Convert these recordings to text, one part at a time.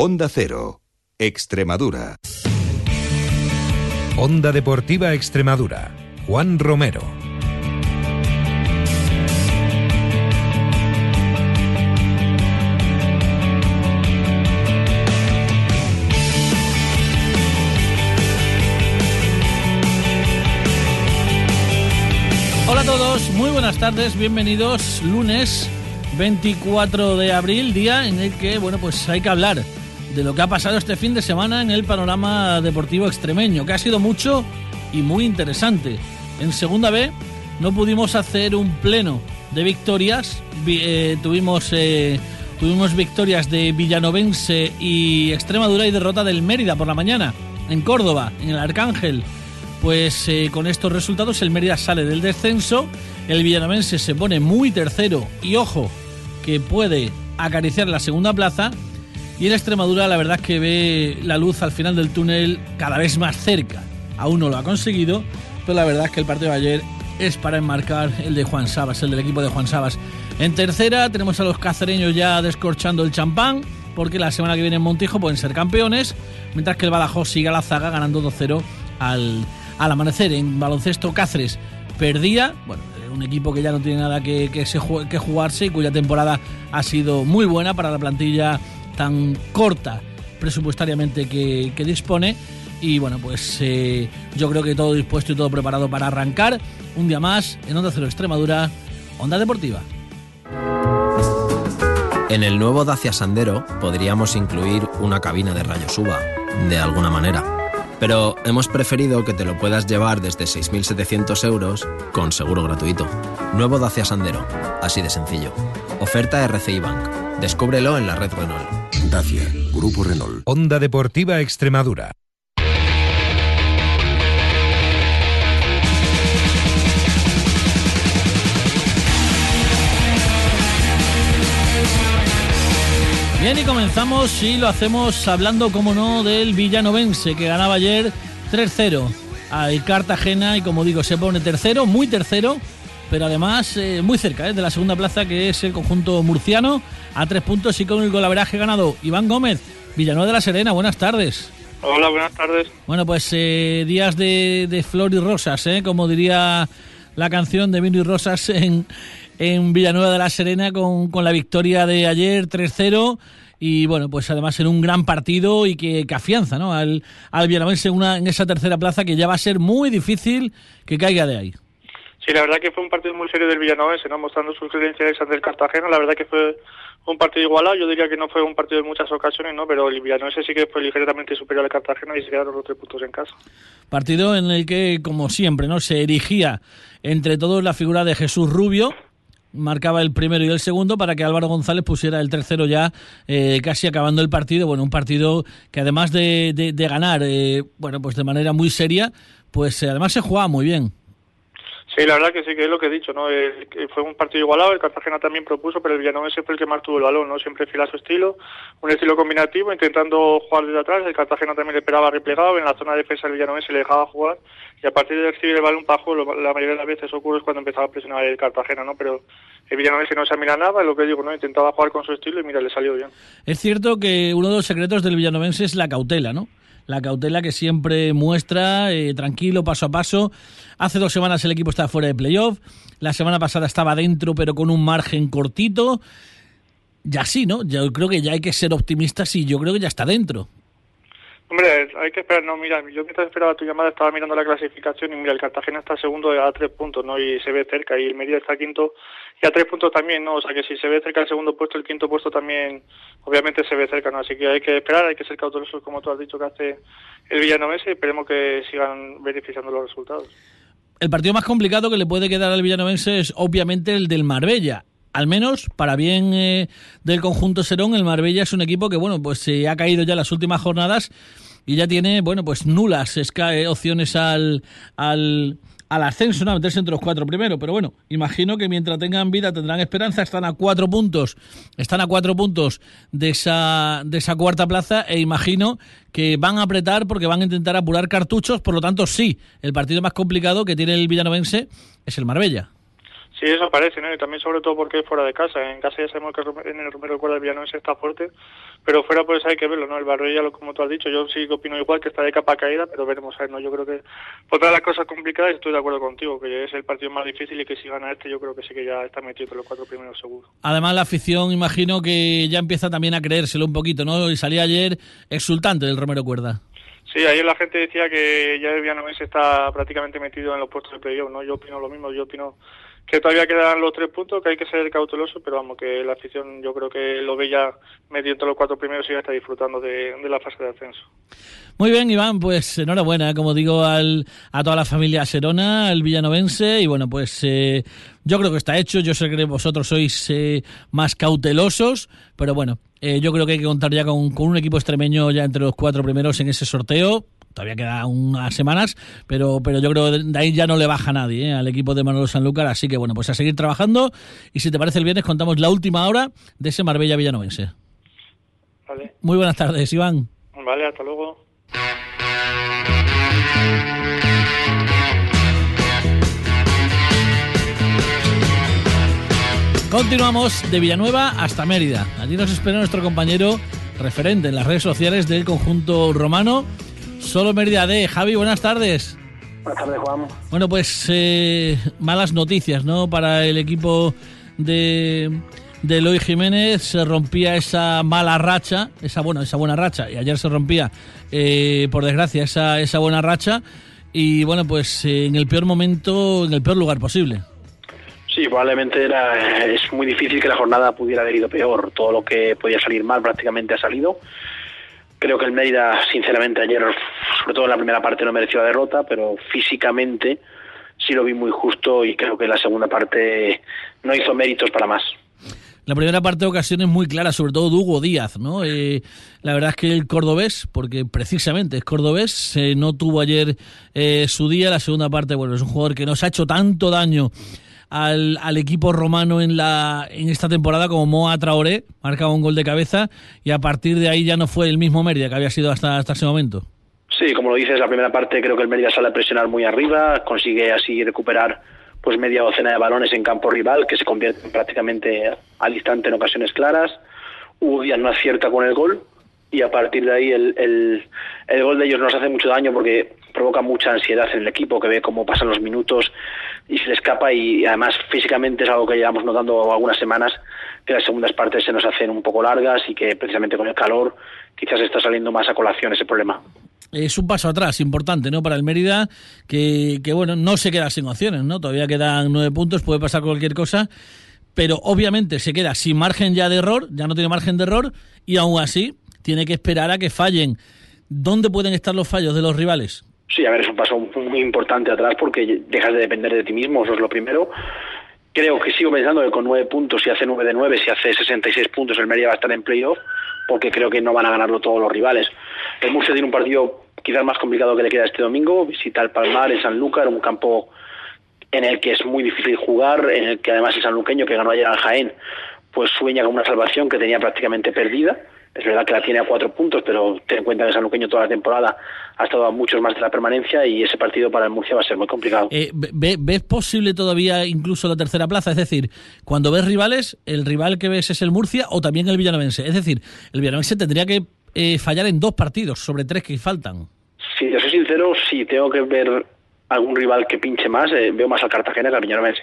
Onda Cero, Extremadura. Onda Deportiva Extremadura. Juan Romero. Hola a todos, muy buenas tardes, bienvenidos lunes 24 de abril, día en el que, bueno, pues hay que hablar de lo que ha pasado este fin de semana en el panorama deportivo extremeño, que ha sido mucho y muy interesante. En segunda B no pudimos hacer un pleno de victorias, Vi- eh, tuvimos, eh, tuvimos victorias de Villanovense y Extremadura y derrota del Mérida por la mañana, en Córdoba, en el Arcángel. Pues eh, con estos resultados el Mérida sale del descenso, el Villanovense se pone muy tercero y ojo que puede acariciar la segunda plaza y el Extremadura la verdad es que ve la luz al final del túnel cada vez más cerca. Aún no lo ha conseguido, pero la verdad es que el partido de ayer es para enmarcar el de Juan Sabas, el del equipo de Juan Sabas. En tercera tenemos a los cacereños ya descorchando el champán, porque la semana que viene en Montijo pueden ser campeones, mientras que el Badajoz sigue a la zaga ganando 2-0 al, al amanecer. En baloncesto Cáceres perdía, bueno, un equipo que ya no tiene nada que, que, se que jugarse y cuya temporada ha sido muy buena para la plantilla tan corta presupuestariamente que, dispone. Y bueno, pues eh, yo creo que todo dispuesto y todo preparado para arrancar. Un día más en Onda Cero Extremadura, Onda Deportiva. En el nuevo Dacia Sandero podríamos incluir una cabina de rayos UVA, de alguna manera. Pero hemos preferido que te lo puedas llevar desde 6.700 euros con seguro gratuito. Nuevo Dacia Sandero, así de sencillo. Oferta RCI Bank. Descúbrelo en la red Renault. Dacia, Grupo Renault. Onda Deportiva Extremadura. Bien, y comenzamos y lo hacemos hablando, como no, del Villanovense, que ganaba ayer 3-0 al Cartagena y, como digo, se pone tercero, muy tercero, pero además eh, muy cerca eh, de la segunda plaza, que es el conjunto murciano, a tres puntos y con el golaveraje ganado. Iván Gómez, Villanueva de la Serena, buenas tardes. Hola, buenas tardes. Bueno, pues eh, días de, de flor y rosas, ¿eh? como diría la canción de Vino y Rosas en, en Villanueva de la Serena con, con la victoria de ayer 3-0 y bueno, pues además en un gran partido y que, que afianza ¿no? al, al en, una, en esa tercera plaza que ya va a ser muy difícil que caiga de ahí. Sí, la verdad que fue un partido muy serio del Villanovense, ¿no? mostrando sus credenciales ante el Cartagena. La verdad que fue un partido igualado. Yo diría que no fue un partido en muchas ocasiones, ¿no? pero el Villanovense sí que fue ligeramente superior al Cartagena y se quedaron los tres puntos en casa. Partido en el que, como siempre, no se erigía entre todos la figura de Jesús Rubio, marcaba el primero y el segundo para que Álvaro González pusiera el tercero ya eh, casi acabando el partido. Bueno, un partido que además de, de- de ganar, eh, bueno, pues de manera muy seria, pues eh, además se jugaba muy bien. Sí, la verdad que sí, que es lo que he dicho, ¿no? Fue un partido igualado, el Cartagena también propuso, pero el Villanovense fue el que más tuvo el balón, ¿no? Siempre fiel su estilo, un estilo combinativo, intentando jugar desde atrás, el Cartagena también le esperaba replegado, en la zona de defensa el Villanovense le dejaba jugar, y a partir de recibir el balón juego, lo- la mayoría de las veces ocurre es cuando empezaba a presionar el Cartagena, ¿no? Pero el Villanovense no se mira nada, lo que digo, ¿no? Intentaba jugar con su estilo y mira, le salió bien. Es cierto que uno de los secretos del villanovense es la cautela, ¿no? La cautela que siempre muestra, eh, tranquilo, paso a paso. Hace dos semanas el equipo estaba fuera de playoff. La semana pasada estaba dentro, pero con un margen cortito. Ya sí, ¿no? Yo creo que ya hay que ser optimistas y yo creo que ya está dentro. Hombre, hay que esperar, no, mira, yo mientras esperaba tu llamada estaba mirando la clasificación y mira, el Cartagena está segundo a tres puntos, ¿no? Y se ve cerca, y el Mérida está quinto y a tres puntos también, ¿no? O sea que si se ve cerca el segundo puesto, el quinto puesto también, obviamente se ve cerca, ¿no? Así que hay que esperar, hay que ser cautelosos, como tú has dicho que hace el Villanovense y esperemos que sigan beneficiando los resultados. El partido más complicado que le puede quedar al villanovense es obviamente el del Marbella. Al menos para bien eh, del conjunto Serón, el Marbella es un equipo que bueno pues se ha caído ya las últimas jornadas y ya tiene bueno pues nulas eh, opciones al, al, al ascenso, ¿no? a meterse entre los cuatro primero. Pero bueno, imagino que mientras tengan vida tendrán esperanza. Están a cuatro puntos, están a cuatro puntos de esa, de esa cuarta plaza e imagino que van a apretar porque van a intentar apurar cartuchos. Por lo tanto, sí, el partido más complicado que tiene el villanovense es el Marbella. Sí, eso parece, ¿no? Y también sobre todo porque es fuera de casa. En casa ya sabemos que en el Romero Cuerda Villanovense está fuerte, pero fuera pues hay que verlo, ¿no? El barrio ya, lo, como tú has dicho, yo sí que opino igual, que está de capa caída, pero veremos a ver, ¿no? Yo creo que por todas las cosas complicadas estoy de acuerdo contigo, que es el partido más difícil y que si gana este yo creo que sí que ya está metido entre los cuatro primeros seguro. Además la afición imagino que ya empieza también a creérselo un poquito, ¿no? Y salía ayer exultante del Romero Cuerda. Sí, ayer la gente decía que ya el Villanovense está prácticamente metido en los puestos de playoff, ¿no? Yo opino lo mismo, yo opino que todavía quedan los tres puntos, que hay que ser cauteloso, pero vamos, que la afición yo creo que lo ve ya medio los cuatro primeros y ya está disfrutando de, la fase de ascenso. Muy bien, Iván, pues enhorabuena, como digo, al, a toda la familia Serona, al villanovense, y bueno, pues eh, yo creo que está hecho, yo sé que vosotros sois eh, más cautelosos, pero bueno, eh, yo creo que hay que contar ya con, con un equipo extremeño ya entre los cuatro primeros en ese sorteo, todavía queda unas semanas, pero, pero yo creo que de ahí ya no le baja nadie ¿eh? al equipo de Manolo Sanlúcar, así que bueno, pues a seguir trabajando y si te parece el viernes contamos la última hora de ese Marbella Villanovense. Vale. Muy buenas tardes, Iván. Vale, hasta luego. Continuamos de Villanueva hasta Mérida. Allí nos espera nuestro compañero referente en las redes sociales del conjunto romano, Solo Mérida D. Javi, buenas tardes. Buenas tardes, Juan. Bueno, pues eh, malas noticias, ¿no? Para el equipo de, de Eloy Jiménez se rompía esa mala racha, esa buena, esa buena racha, y ayer se rompía, eh, por desgracia, esa, esa buena racha, y bueno, pues eh, en el peor momento, en el peor lugar posible. Sí, probablemente era, es muy difícil que la jornada pudiera haber ido peor. Todo lo que podía salir mal prácticamente ha salido. Creo que el Mérida, sinceramente, ayer, sobre todo en la primera parte, no mereció la derrota, pero físicamente sí lo vi muy justo y creo que la segunda parte no hizo méritos para más. La primera parte de ocasiones muy claras, sobre todo de Hugo Díaz, ¿no? Eh, la verdad es que el cordobés, porque precisamente es cordobés, eh, no tuvo ayer eh, su día. La segunda parte, bueno, es un jugador que nos ha hecho tanto daño al, al, equipo romano en, la, en esta temporada como Moa Traoré, marcaba un gol de cabeza y a partir de ahí ya no fue el mismo Mérida que había sido hasta, hasta ese momento. Sí, como lo dices, la primera parte creo que el Mérida sale a presionar muy arriba, consigue así recuperar pues media docena de balones en campo rival que se convierten prácticamente al instante en ocasiones claras. Hugo no acierta con el gol y a partir de ahí el, el, el gol de ellos nos hace mucho daño porque provoca mucha ansiedad en el equipo que ve cómo pasan los minutos y se le escapa y además físicamente es algo que llevamos notando algunas semanas que las segundas partes se nos hacen un poco largas y que precisamente con el calor quizás está saliendo más a colación ese problema. Es un paso atrás importante, ¿no? Para el Mérida, que, que bueno, no se queda sin opciones, ¿no? Todavía quedan nueve puntos, puede pasar cualquier cosa, pero obviamente se queda sin margen ya de error, ya no tiene margen de error, y aún así tiene que esperar a que fallen. ¿Dónde pueden estar los fallos de los rivales? Sí, a ver, es un paso muy importante atrás porque dejas de depender de ti mismo, eso es lo primero. Creo que sigo pensando que con nueve puntos, si hace nueve de nueve, si hace 66 puntos, el Mérida va a estar en playoff, porque creo que no van a ganarlo todos los rivales. El Murcia tiene un partido quizás más complicado que le queda este domingo, visita el Palmar en Sanlúcar, un campo en el que es muy difícil jugar, en el que además el sanluqueño que ganó ayer al Jaén, pues sueña con una salvación que tenía prácticamente perdida es verdad que la tiene a cuatro puntos, pero ten en cuenta que Sanluqueño toda la temporada ha estado a muchos más de la permanencia y ese partido para el Murcia va a ser muy complicado. Eh, ¿Ves posible todavía incluso la tercera plaza? Es decir, cuando ves rivales, ¿el rival que ves es el Murcia o también el Villanovense? Es decir, el Villanovense tendría que eh, fallar en dos partidos sobre tres que faltan. Si te soy sincero, si tengo que ver algún rival que pinche más, eh, veo más al Cartagena que al Villanovense.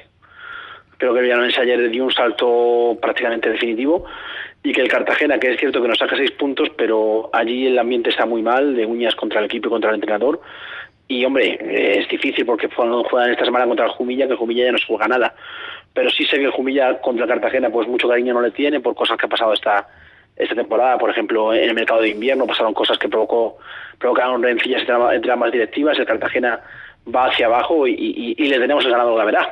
Creo que el Villanovense ayer dio un salto prácticamente definitivo y que el Cartagena, que es cierto que nos saca seis puntos, pero allí el ambiente está muy mal, de uñas contra el equipo y contra el entrenador. Y hombre, es difícil porque juegan esta semana contra el Jumilla, que el Jumilla ya no se juega nada. Pero sí sé que el Jumilla contra el Cartagena, pues mucho cariño no le tiene por cosas que ha pasado esta, esta temporada. Por ejemplo, en el mercado de invierno pasaron cosas que provocó, provocaron rencillas entre, ambas directivas. El Cartagena va hacia abajo y, le tenemos el ganado la verdad.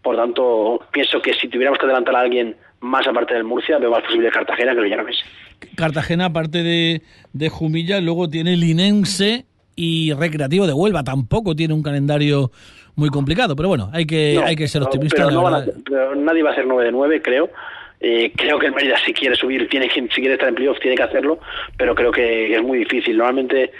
Por tanto, pienso que si tuviéramos que adelantar a alguien más aparte del Murcia, veo más posible Cartagena que el Villarreal. Cartagena, aparte de, de Jumilla, luego tiene Linense y Recreativo de Huelva. Tampoco tiene un calendario muy complicado, pero bueno, hay que, hay que ser optimista. Pero, nadie va a ser 9 de 9, creo. Eh, creo que el Mérida si quiere subir, tiene que, si quiere estar en playoff, tiene que hacerlo, pero creo que es muy difícil. Normalmente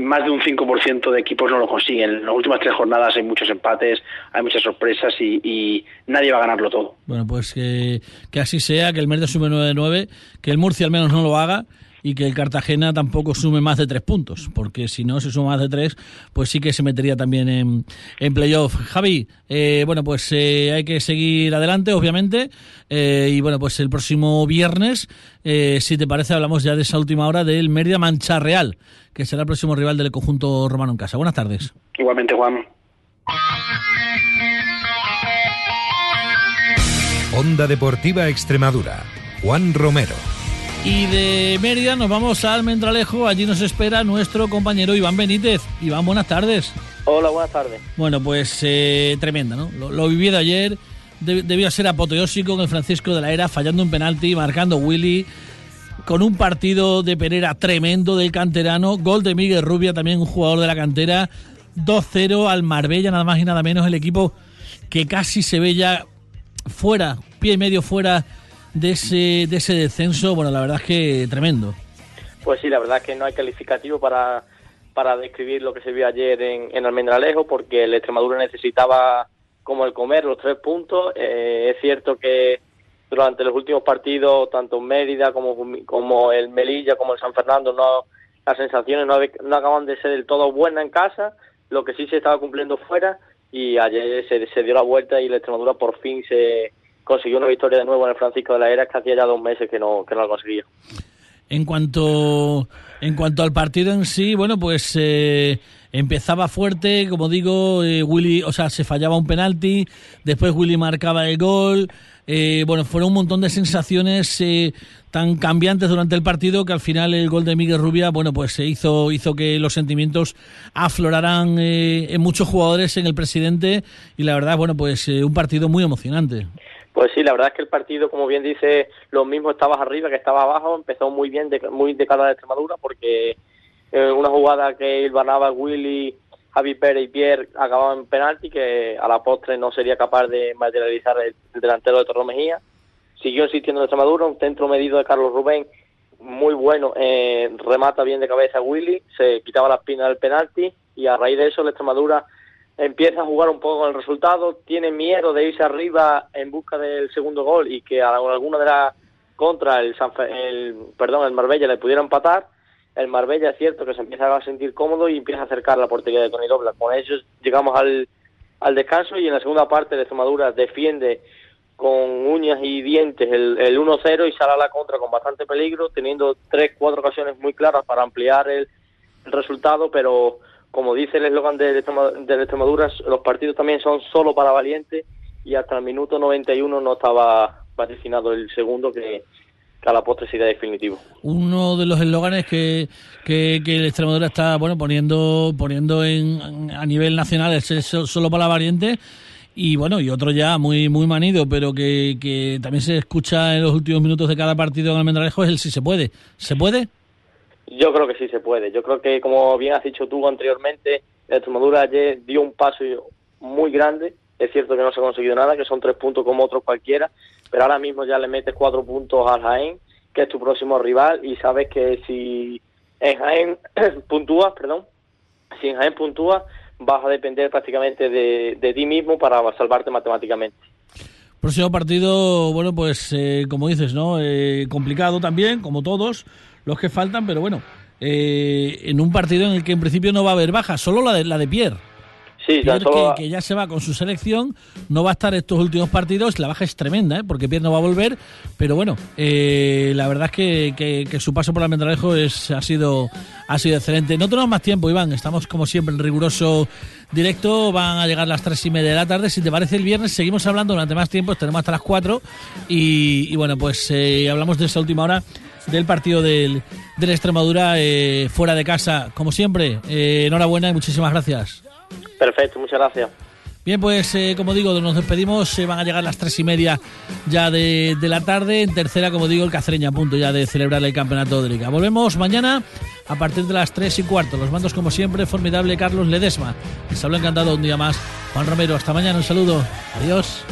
más de un 5% de equipos no lo consiguen. En las últimas tres jornadas hay muchos empates, hay muchas sorpresas y, nadie va a ganarlo todo. Bueno, pues que, así sea, que el Merida sume 9-9, que el Murcia al menos no lo haga y que el Cartagena tampoco sume más de tres puntos, porque si no se suma más de tres, pues sí que se metería también en, en playoff. Javi, eh, bueno, pues eh, hay que seguir adelante, obviamente, eh, y bueno, pues el próximo viernes, si te parece, hablamos ya de esa última hora del Mérida Mancha Real, que será el próximo rival del conjunto romano en casa. Buenas tardes. Igualmente, Juan. Onda Deportiva Extremadura. Juan Romero. Y de Mérida nos vamos al Mendralejo. Allí nos espera nuestro compañero Iván Benítez. Iván, buenas tardes. Hola, buenas tardes. Bueno, pues eh, tremenda, ¿no? Lo, viví de ayer. debió ser apoteósico con el Francisco de la Era fallando un penalti, marcando Willy. Con un partido de Pereira tremendo del canterano. Gol de Miguel Rubia, también un jugador de la cantera. 2-0 al Marbella, nada más y nada menos. El equipo que casi se ve ya fuera, pie y medio fuera de ese, de ese descenso, bueno, la verdad es que tremendo. Pues sí, la verdad es que no hay calificativo para, para describir lo que se vio ayer en, en Almendralejo, porque el Extremadura necesitaba como el comer los tres puntos. Eh, es cierto que durante los últimos partidos, tanto Mérida como, como el Melilla, como el San Fernando, no las sensaciones no, no acaban de ser del todo buenas en casa, lo que sí se estaba cumpliendo fuera, y ayer se, se dio la vuelta y el Extremadura por fin se consiguió una victoria de nuevo en el Francisco de la Era, que hacía ya dos meses que no, que no lo conseguía. En cuanto, en cuanto al partido en sí, bueno, pues eh, empezaba fuerte, como digo, eh, Willy, o sea, se fallaba un penalti, después Willy marcaba el gol, eh, bueno, fueron un montón de sensaciones tan cambiantes durante el partido que al final el gol de Miguel Rubia, bueno, pues se hizo, hizo que los sentimientos afloraran en muchos jugadores, en el presidente, y la verdad, bueno, pues un partido muy emocionante. Pues sí, la verdad es que el partido, como bien dice, lo mismo estabas arriba que estaba abajo, empezó muy bien, de, muy de cara a Extremadura, porque eh, una jugada que ilvanaba Willy, Javi Pérez y Pierre acababan en penalti, que a la postre no sería capaz de materializar el, delantero de Torro Mejía. Siguió insistiendo en Extremadura, un centro medido de Carlos Rubén, muy bueno, eh, remata bien de cabeza Willy, se quitaba la espina del penalti, y a raíz de eso la Extremadura empieza a jugar un poco con el resultado, tiene miedo de irse arriba en busca del segundo gol y que a alguna de las contra el, el perdón el Marbella le pudiera empatar el Marbella es cierto que se empieza a sentir cómodo y empieza a acercar la portería de Tony Dobla. Con ellos llegamos al, al descanso y en la segunda parte de Extremadura defiende con uñas y dientes el, el 1-0 y sale a la contra con bastante peligro teniendo tres cuatro ocasiones muy claras para ampliar el, el resultado pero como dice el eslogan de, de Extremadura, los partidos también son solo para valientes y hasta el minuto 91 no estaba vaticinado el segundo que, a la postre sería definitivo. Uno de los eslóganes que, que, el Extremadura está bueno poniendo poniendo en, a nivel nacional es solo para valientes y bueno, y otro ya muy muy manido, pero que, que también se escucha en los últimos minutos de cada partido en Almendralejo es el si se puede. ¿Se puede? Yo creo que sí se puede. Yo creo que, como bien has dicho tú anteriormente, Extremadura ayer dio un paso muy grande. Es cierto que no se ha conseguido nada, que son tres puntos como otros cualquiera, pero ahora mismo ya le metes cuatro puntos al Jaén, que es tu próximo rival, y sabes que si en Jaén puntúas, perdón, si en Jaén puntúas, vas a depender prácticamente de, ti mismo para salvarte matemáticamente. Próximo partido, bueno, pues eh, como dices, ¿no? Eh, complicado también, como todos los que faltan, pero bueno, eh, en un partido en el que en principio no va a haber baja, solo la de, la de Pierre. Sí, que, ya se va con su selección, no va a estar estos últimos partidos, la baja es tremenda, ¿eh? porque Pierre no va a volver, pero bueno, eh, la verdad es que, que, su paso por la Mendralejo es, ha, sido, ha sido excelente. No tenemos más tiempo, Iván, estamos como siempre en riguroso directo, van a llegar las tres y media de la tarde, si te parece el viernes seguimos hablando durante más tiempo, tenemos hasta las cuatro y, bueno, pues hablamos de esa última hora del partido del, del Extremadura eh, fuera de casa. Como siempre, eh, enhorabuena y muchísimas gracias. Perfecto, muchas gracias. Bien, pues eh, como digo, nos despedimos. Se van a llegar las tres y media ya de, la tarde. En tercera, como digo, el Cacereña a punto ya de celebrar el campeonato de liga. Volvemos mañana a partir de las tres y cuarto. Los mandos, como siempre, formidable Carlos Ledesma. Les hablo encantado un día más. Juan Romero, hasta mañana. Un saludo. Adiós.